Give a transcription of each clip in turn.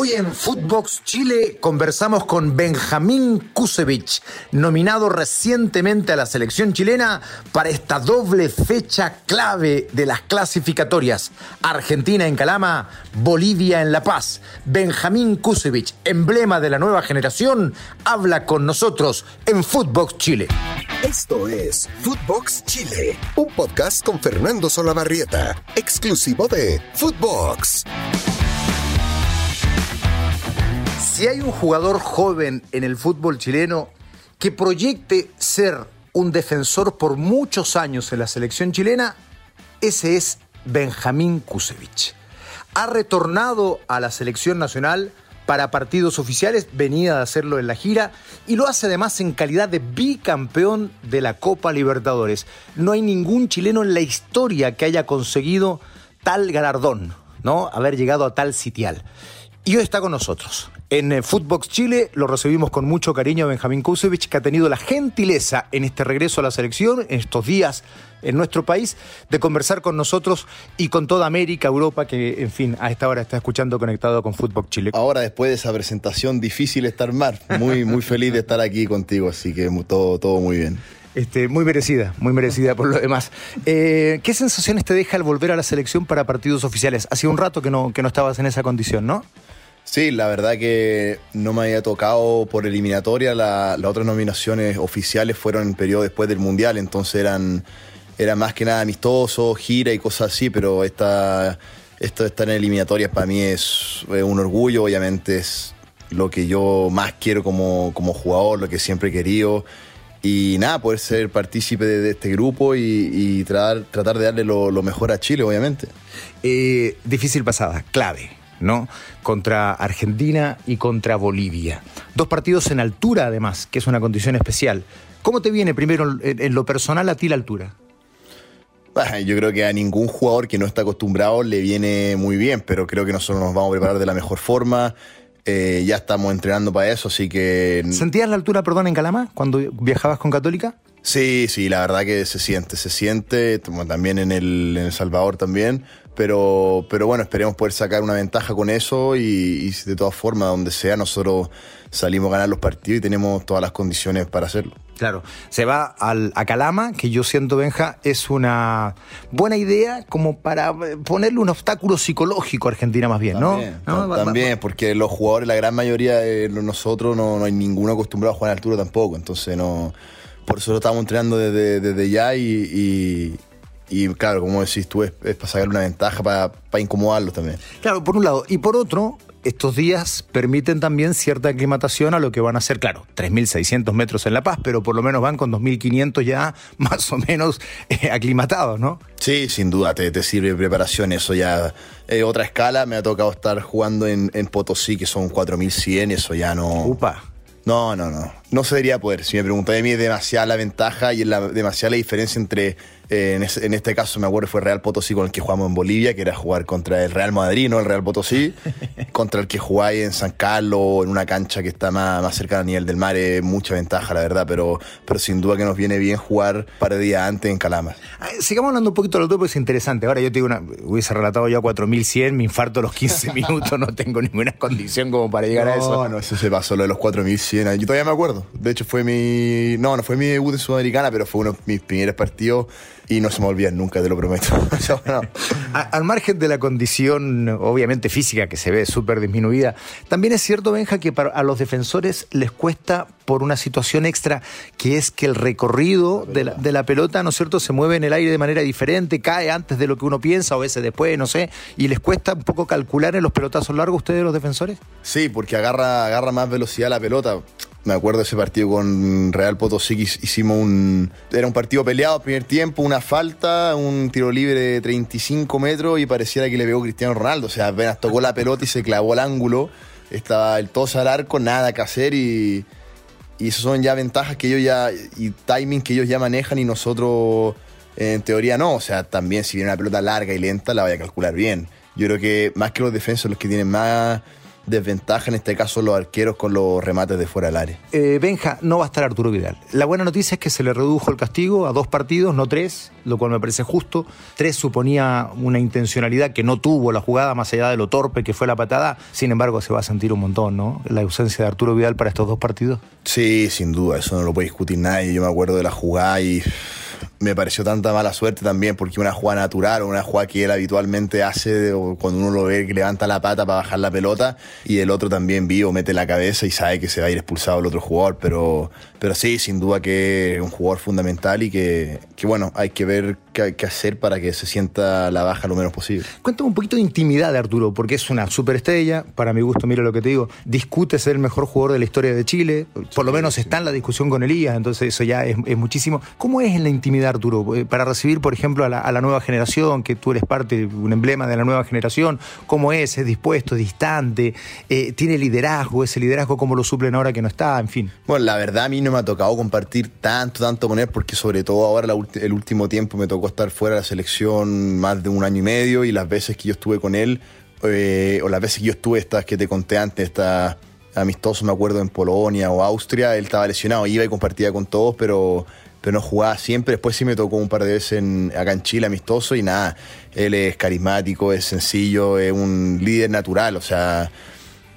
Hoy en Footbox Chile conversamos con Benjamín Kusevich, nominado recientemente a la selección chilena para esta doble fecha clave de las clasificatorias. Argentina en Calama, Bolivia en La Paz. Benjamín Kusevich, emblema de la nueva generación, habla con nosotros en Footbox Chile. Esto es Footbox Chile, un podcast con Fernando Solabarrieta, exclusivo de Footbox. Si hay un jugador joven en el fútbol chileno que proyecte ser un defensor por muchos años en la selección chilena, ese es Benjamín Kusevich. Ha retornado a la selección nacional para partidos oficiales, venía de hacerlo en la gira y lo hace además en calidad de bicampeón de la Copa Libertadores. No hay ningún chileno en la historia que haya conseguido tal galardón, ¿no? Haber llegado a tal sitial. Y hoy está con nosotros. En eh, Footbox Chile lo recibimos con mucho cariño a Benjamín Kusevich, que ha tenido la gentileza en este regreso a la selección, en estos días en nuestro país, de conversar con nosotros y con toda América, Europa, que en fin, a esta hora está escuchando conectado con Footbox Chile. Ahora, después de esa presentación, difícil estar mar. Muy, muy feliz de estar aquí contigo, así que todo, todo muy bien. Este, muy merecida, muy merecida por lo demás. Eh, ¿Qué sensaciones te deja el volver a la selección para partidos oficiales? Hace un rato que no, que no estabas en esa condición, ¿no? Sí, la verdad que no me había tocado por eliminatoria. las otras nominaciones oficiales fueron en periodo después del Mundial, entonces eran, más que nada amistosos, gira y cosas así, pero esta, esto de estar en eliminatorias para mí es, un orgullo, obviamente es lo que yo más quiero como, jugador, lo que siempre he querido. Y nada, poder ser partícipe de, este grupo y, tratar, tratar de darle lo, mejor a Chile, obviamente. Eh, difícil pasada, clave ¿no? Contra Argentina y contra Bolivia. Dos partidos en altura, además, que es una condición especial. ¿Cómo te viene primero en lo personal a ti la altura? Yo creo que a ningún jugador que no está acostumbrado le viene muy bien, pero creo que nosotros nos vamos a preparar de la mejor forma. Eh, ya estamos entrenando para eso, así que... ¿Sentías la altura, perdón, en Calama cuando viajabas con Católica? Sí, sí, la verdad que se siente, se siente, también en el, en el Salvador también, pero, pero bueno, esperemos poder sacar una ventaja con eso y, de todas formas, donde sea, nosotros salimos a ganar los partidos y tenemos todas las condiciones para hacerlo. Claro, se va al, a Calama, que yo siento, Benja, es una buena idea como para ponerle un obstáculo psicológico a Argentina más bien, ¿no? También, porque los jugadores, la gran mayoría de nosotros, no, hay ninguno acostumbrado a jugar en altura tampoco, entonces no... Por eso lo estamos entrenando desde, ya y y claro, como decís tú, es, para sacar una ventaja, para, para incomodarlos también. Claro, por un lado. Y por otro, estos días permiten también cierta aclimatación a lo que van a ser, claro, 3.600 metros en La Paz, pero por lo menos van con 2.500 ya más o menos eh, aclimatados, ¿no? Sí, sin duda, te, te sirve de preparación, eso ya es otra escala, me ha tocado estar jugando en, en Potosí, que son 4.100, eso ya no... Upa. No, no, no. No se debería poder. Si me preguntáis a mí, es demasiada la ventaja y es la, demasiada la diferencia entre en, este caso me acuerdo fue Real Potosí con el que jugamos en Bolivia, que era jugar contra el Real Madrid, no el Real Potosí, contra el que jugáis en San Carlos, en una cancha que está más, más cerca del nivel del mar, es mucha ventaja, la verdad, pero, pero sin duda que nos viene bien jugar para de días antes en Calama. Sigamos hablando un poquito de lo otro, porque es interesante. Ahora yo te digo una, hubiese relatado yo 4100, me infarto a los 15 minutos, no tengo ninguna condición como para llegar a eso. No, no, eso se pasó lo de los 4100. Yo todavía me acuerdo. De hecho, fue mi. No, no fue mi debut en Sudamericana, pero fue uno de mis primeros partidos y no se me olvida nunca, te lo prometo. al margen de la condición, obviamente física, que se ve súper disminuida, también es cierto, Benja, que para, a los defensores les cuesta por una situación extra, que es que el recorrido de la, de la, pelota, ¿no es cierto?, se mueve en el aire de manera diferente, cae antes de lo que uno piensa, o a veces después, no sé, y les cuesta un poco calcular en los pelotazos largos ustedes, los defensores. Sí, porque agarra, agarra más velocidad la pelota me acuerdo de ese partido con Real Potosí hicimos un. Era un partido peleado, primer tiempo, una falta, un tiro libre de 35 metros y pareciera que le pegó Cristiano Ronaldo. O sea, apenas tocó la pelota y se clavó al ángulo. Estaba el tos al arco, nada que hacer y. Y eso son ya ventajas que ellos ya. y timing que ellos ya manejan y nosotros en teoría no. O sea, también si viene una pelota larga y lenta la vaya a calcular bien. Yo creo que más que los defensores, los que tienen más desventaja, en este caso los arqueros con los remates de fuera del área. Eh, Benja, no va a estar Arturo Vidal. La buena noticia es que se le redujo el castigo a dos partidos, no tres, lo cual me parece justo. Tres suponía una intencionalidad que no tuvo la jugada, más allá de lo torpe que fue la patada. Sin embargo, se va a sentir un montón, ¿no? La ausencia de Arturo Vidal para estos dos partidos. Sí, sin duda, eso no lo puede discutir nadie. Yo me acuerdo de la jugada y me pareció tanta mala suerte también, porque una jugada natural o una jugada que él habitualmente hace cuando uno lo ve que levanta la pata para bajar la pelota y el otro también vivo mete la cabeza y sabe que se va a ir expulsado el otro jugador, pero, pero sí, sin duda que es un jugador fundamental y que, que bueno, hay que ver qué hay que hacer para que se sienta la baja lo menos posible. Cuéntame un poquito de intimidad de Arturo, porque es una superestrella, para mi gusto, mira lo que te digo, discute ser el mejor jugador de la historia de Chile, por lo menos está en la discusión con Elías, entonces eso ya es, es muchísimo. ¿Cómo es en la intimidad Arturo, eh, para recibir, por ejemplo, a la, nueva generación, que tú eres parte, un emblema de la nueva generación, cómo es, es dispuesto, distante, eh, tiene liderazgo, ese liderazgo cómo lo suplen ahora que no está, en fin. Bueno, la verdad a mí no me ha tocado compartir tanto, tanto con él, porque sobre todo ahora el último tiempo me tocó estar fuera de la selección más de un año y medio y las veces que yo estuve con él, eh, o las veces que yo estuve, estas que te conté antes, estas amistosos, me acuerdo, en Polonia o Austria, él estaba lesionado, iba y compartía con todos, pero pero no jugaba siempre. Después sí me tocó un par de veces acá en Chile amistoso y nada, él es carismático, es sencillo, es un líder natural, o sea,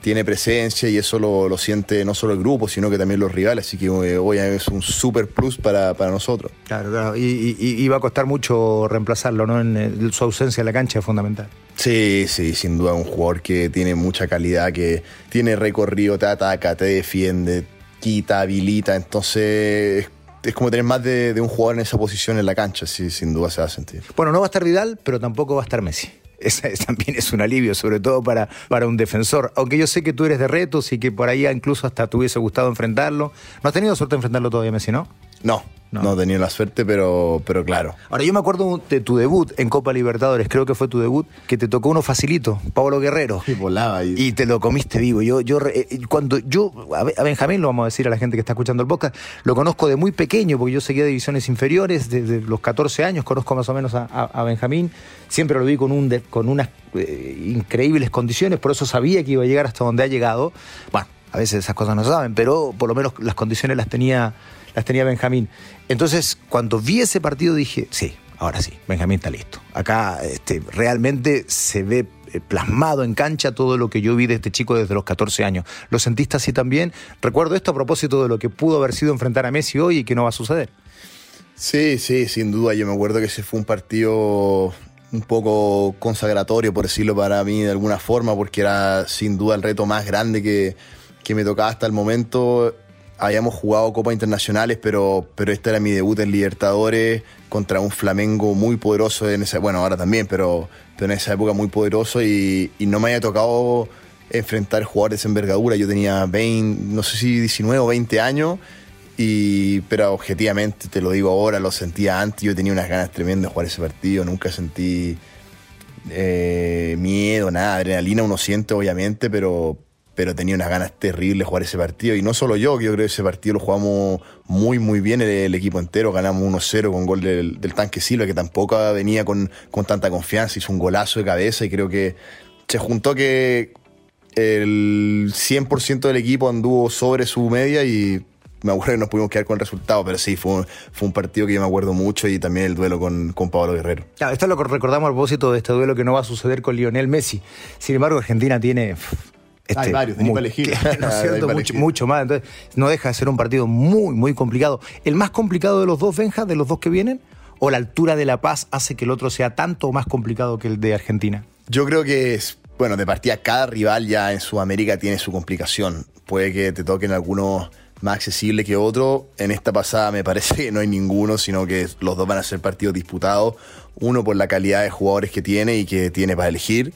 tiene presencia y eso lo, siente no solo el grupo, sino que también los rivales, así que eh, hoy es un super plus para, nosotros. Claro, claro, y, va a costar mucho reemplazarlo, ¿no? En, su ausencia en la cancha es fundamental. Sí, sí, sin duda un jugador que tiene mucha calidad, que tiene recorrido, te ataca, te defiende, quita, habilita, entonces es como tener más de, un jugador en esa posición en la cancha, sí, sin duda se va a sentir. Bueno, no va a estar Vidal, pero tampoco va a estar Messi. Ese también es un alivio, sobre todo para, para un defensor. Aunque yo sé que tú eres de retos y que por ahí incluso hasta te hubiese gustado enfrentarlo. ¿No has tenido suerte de enfrentarlo todavía, Messi, no? No, no. he tenido la suerte, pero, pero claro. Ahora, yo me acuerdo de tu debut en Copa Libertadores, creo que fue tu debut, que te tocó uno facilito, Pablo Guerrero. Y volaba. Y... y te lo comiste vivo. Yo, yo, eh, cuando yo, a Benjamín, lo vamos a decir a la gente que está escuchando el podcast, lo conozco de muy pequeño, porque yo seguía divisiones inferiores, desde los 14 años, conozco más o menos a, Benjamín. Siempre lo vi con, un con unas eh, increíbles condiciones, por eso sabía que iba a llegar hasta donde ha llegado. Bueno, a veces esas cosas no se saben, pero por lo menos las condiciones las tenía las tenía Benjamín. Entonces, cuando vi ese partido dije, sí, ahora sí, Benjamín está listo. Acá este, realmente se ve eh, plasmado en cancha todo lo que yo vi de este chico desde los 14 años. ¿Lo sentiste así también? Recuerdo esto a propósito de lo que pudo haber sido enfrentar a Messi hoy y que no va a suceder. Sí, sí, sin duda. Yo me acuerdo que ese fue un partido un poco consagratorio, por decirlo para mí de alguna forma, porque era sin duda el reto más grande que, que me tocaba hasta el momento habíamos jugado Copas Internacionales, pero, pero este era mi debut en Libertadores contra un Flamengo muy poderoso en esa, bueno, ahora también, pero, en esa época muy poderoso y, no me había tocado enfrentar jugadores de envergadura. Yo tenía 20, no sé si 19 o 20 años, y, pero objetivamente, te lo digo ahora, lo sentía antes, yo tenía unas ganas tremendas de jugar ese partido, nunca sentí eh, miedo, nada, adrenalina uno siente obviamente, pero, pero tenía unas ganas terribles de jugar ese partido. Y no solo yo, que yo creo que ese partido lo jugamos muy, muy bien el, equipo entero. Ganamos 1-0 con gol del, tanque Silva, que tampoco venía con, con tanta confianza. Hizo un golazo de cabeza y creo que se juntó que el 100% del equipo anduvo sobre su media y me acuerdo que nos pudimos quedar con el resultado, pero sí, fue, fue un partido que yo me acuerdo mucho y también el duelo con, con Pablo Guerrero. Claro, esto es lo que recordamos a propósito de este duelo que no va a suceder con Lionel Messi. Sin embargo, Argentina tiene este, Hay varios, muy, elegir. ¿no es cierto? mucho, mucho, más. Entonces, no deja de ser un partido muy, muy complicado. ¿El más complicado de los dos, Benja, de los dos que vienen? ¿O la altura de La Paz hace que el otro sea tanto más complicado que el de Argentina? Yo creo que es, bueno, de partida cada rival ya en Sudamérica tiene su complicación. Puede que te toquen algunos más accesibles que otros. En esta pasada me parece que no hay ninguno, sino que los dos van a ser partidos disputados. Uno por la calidad de jugadores que tiene y que tiene para elegir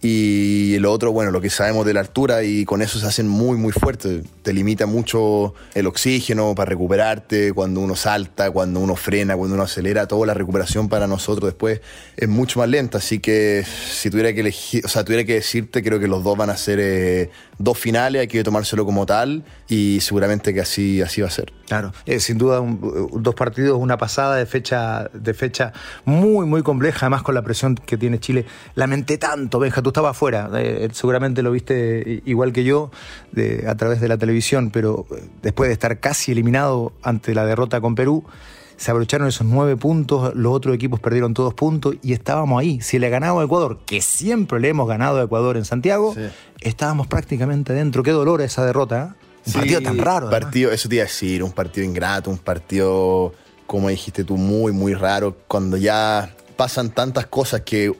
y el otro, bueno, lo que sabemos de la altura y con eso se hacen muy, muy fuertes. Te limita mucho el oxígeno para recuperarte, cuando uno salta, cuando uno frena, cuando uno acelera, toda la recuperación para nosotros después es mucho más lenta. Así que si tuviera que elegir, o sea, tuviera que decirte, creo que los dos van a ser eh, dos finales, hay que tomárselo como tal y seguramente que así, así va a ser. Claro, eh, sin duda dos partidos, una pasada de fecha, de fecha muy, muy compleja, además con la presión que tiene Chile. Lamenté tanto, Benja, tú estabas afuera, eh, seguramente lo viste igual que yo a través de la televisión, pero eh, después de estar casi eliminado ante la derrota con Perú, se abrocharon esos nueve puntos, los otros equipos perdieron todos puntos y estábamos ahí. Si le ganaba a Ecuador, que siempre le hemos ganado a Ecuador en Santiago, estábamos prácticamente dentro. Qué dolor esa derrota. Un partido tan raro. Partido, eso te iba a decir, un partido ingrato, un partido, como dijiste tú, muy, muy raro. Cuando ya pasan tantas cosas que.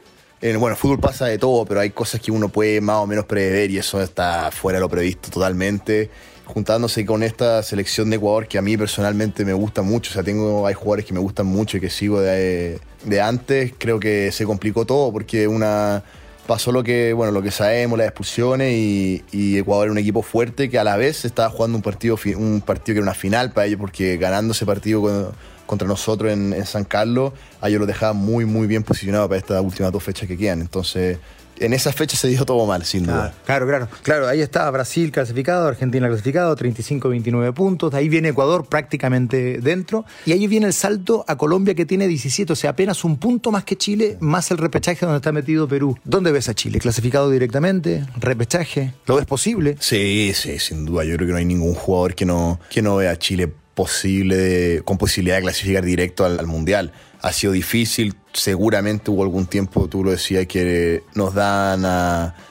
Bueno, el fútbol pasa de todo, pero hay cosas que uno puede más o menos prever y eso está fuera de lo previsto totalmente. Juntándose con esta selección de Ecuador que a mí personalmente me gusta mucho, o sea, tengo, hay jugadores que me gustan mucho y que sigo de, antes, creo que se complicó todo porque una pasó lo que, bueno, lo que sabemos, las expulsiones y, Ecuador era un equipo fuerte que a la vez estaba jugando un partido, un partido que era una final para ellos porque ganando ese partido contra nosotros en, en San Carlos, a ellos lo dejaban muy, muy bien posicionado para estas últimas dos fechas que quedan. Entonces, en esa fecha se dio todo mal, sin duda. Claro, claro, claro. Ahí está Brasil clasificado, Argentina clasificado, 35-29 puntos. De ahí viene Ecuador prácticamente dentro. Y ahí viene el salto a Colombia que tiene 17, o sea, apenas un punto más que Chile, más el repechaje donde está metido Perú. ¿Dónde ves a Chile? ¿Clasificado directamente? ¿Repechaje? ¿Lo ves posible? Sí, sí, sin duda. Yo creo que no hay ningún jugador que no, que no vea a Chile posible, con posibilidad de clasificar directo al Mundial ha sido difícil. Seguramente hubo algún tiempo, tú lo decías, que nos dan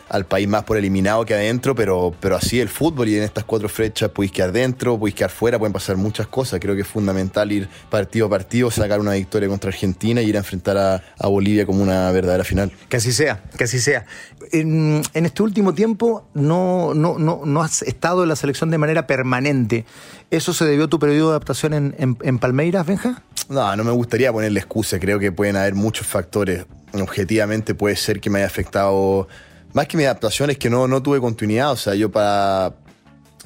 al país más por eliminado que adentro, pero, pero así el fútbol y en estas cuatro fechas podéis quedar dentro, podéis quedar fuera, pueden pasar muchas cosas. Creo que es fundamental ir partido a partido, sacar una victoria contra Argentina y ir a enfrentar a, Bolivia como una verdadera final. Que así sea, que así sea. En, este último tiempo no, no, no, no has estado en la selección de manera permanente. ¿Eso se debió a tu periodo de adaptación en, en Palmeiras, Benja? No, no me gustaría ponerle excusa. Creo que pueden haber muchos factores. Objetivamente puede ser que me haya afectado. Más que mi adaptación es que no, no tuve continuidad. O sea, yo para.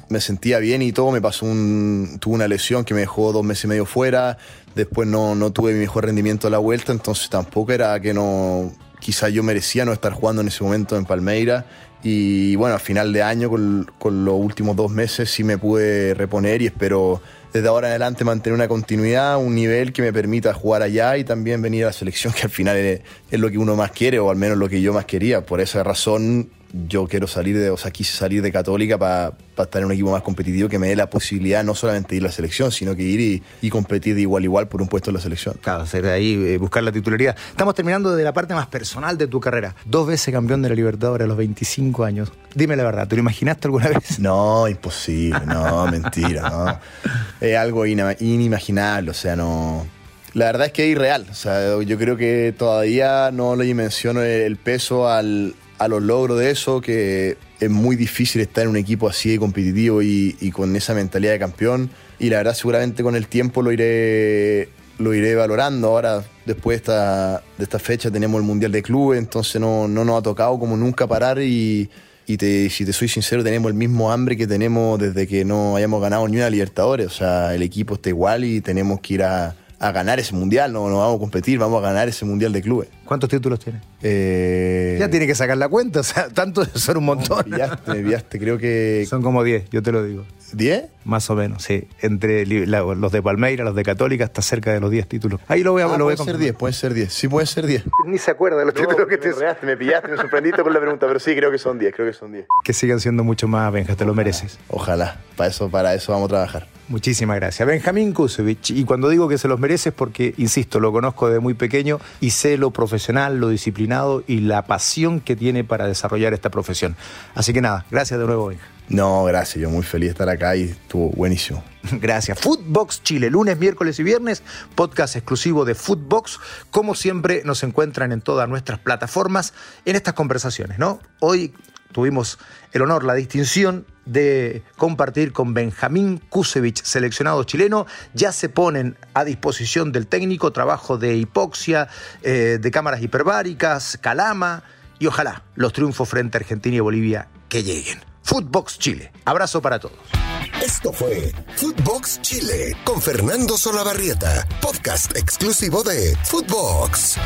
Me sentía bien y todo. Me pasó un. Tuve una lesión que me dejó dos meses y medio fuera. Después no, no tuve mi mejor rendimiento a la vuelta. Entonces tampoco era que no. Quizá yo merecía no estar jugando en ese momento en Palmeira. Y bueno, a final de año, con, con los últimos dos meses, sí me pude reponer y espero desde ahora en adelante mantener una continuidad, un nivel que me permita jugar allá y también venir a la selección, que al final es, lo que uno más quiere, o al menos lo que yo más quería. Por esa razón yo quiero salir de, o sea, quise salir de Católica para estar en un equipo más competitivo que me dé la posibilidad no solamente de ir a la selección, sino que ir y, competir de igual a igual por un puesto en la selección. Claro, ser de ahí, eh, buscar la titularidad. Estamos terminando de la parte más personal de tu carrera. Dos veces campeón de la Libertadores a los 25 años. Dime la verdad, ¿te lo imaginaste alguna vez? No, imposible, no, mentira, no. Es algo inimaginable, o sea, no la verdad es que es irreal. O sea, yo creo que todavía no le dimensiono el peso al, a los logros de eso, que es muy difícil estar en un equipo así de competitivo y, con esa mentalidad de campeón. Y la verdad, seguramente con el tiempo lo iré, lo iré valorando. Ahora, después de esta, de esta fecha, tenemos el Mundial de Clubes, entonces no, no nos ha tocado como nunca parar y, y te, si te soy sincero, tenemos el mismo hambre que tenemos desde que no hayamos ganado ni una Libertadores. O sea, el equipo está igual y tenemos que ir a, a ganar ese mundial, no, no vamos a competir, vamos a ganar ese mundial de clubes. ¿Cuántos títulos tiene? Eh... Ya tiene que sacar la cuenta, o sea, tanto son un montón. No, creo que. Son como 10, yo te lo digo. ¿10? Más o menos, sí. Entre los de Palmeira, los de Católica, está cerca de los 10 títulos. Ahí lo voy a ah, Puede ser 10, puede ser 10. Sí, puede ser 10. Ni se acuerda de los títulos que te. Me, me pillaste, me sorprendiste con la pregunta, pero sí, creo que son 10, creo que son 10. Que sigan siendo mucho más, Benja, te lo mereces. Ojalá, para eso, para eso vamos a trabajar. Muchísimas gracias. Benjamín Kusevich. Y cuando digo que se los mereces, porque, insisto, lo conozco desde muy pequeño y sé lo profesional, lo disciplinado y la pasión que tiene para desarrollar esta profesión. Así que nada, gracias de nuevo, Benja. No, gracias. Yo muy feliz de estar acá y buenísimo. Gracias. Footbox Chile, lunes, miércoles y viernes, podcast exclusivo de Footbox. Como siempre, nos encuentran en todas nuestras plataformas en estas conversaciones, ¿no? Hoy tuvimos el honor, la distinción de compartir con Benjamín Kusevich, seleccionado chileno. Ya se ponen a disposición del técnico trabajo de hipoxia, eh, de cámaras hiperbáricas, calama y ojalá los triunfos frente a Argentina y Bolivia que lleguen. Footbox Chile. Abrazo para todos. Esto fue Footbox Chile con Fernando Solabarrieta, podcast exclusivo de Footbox.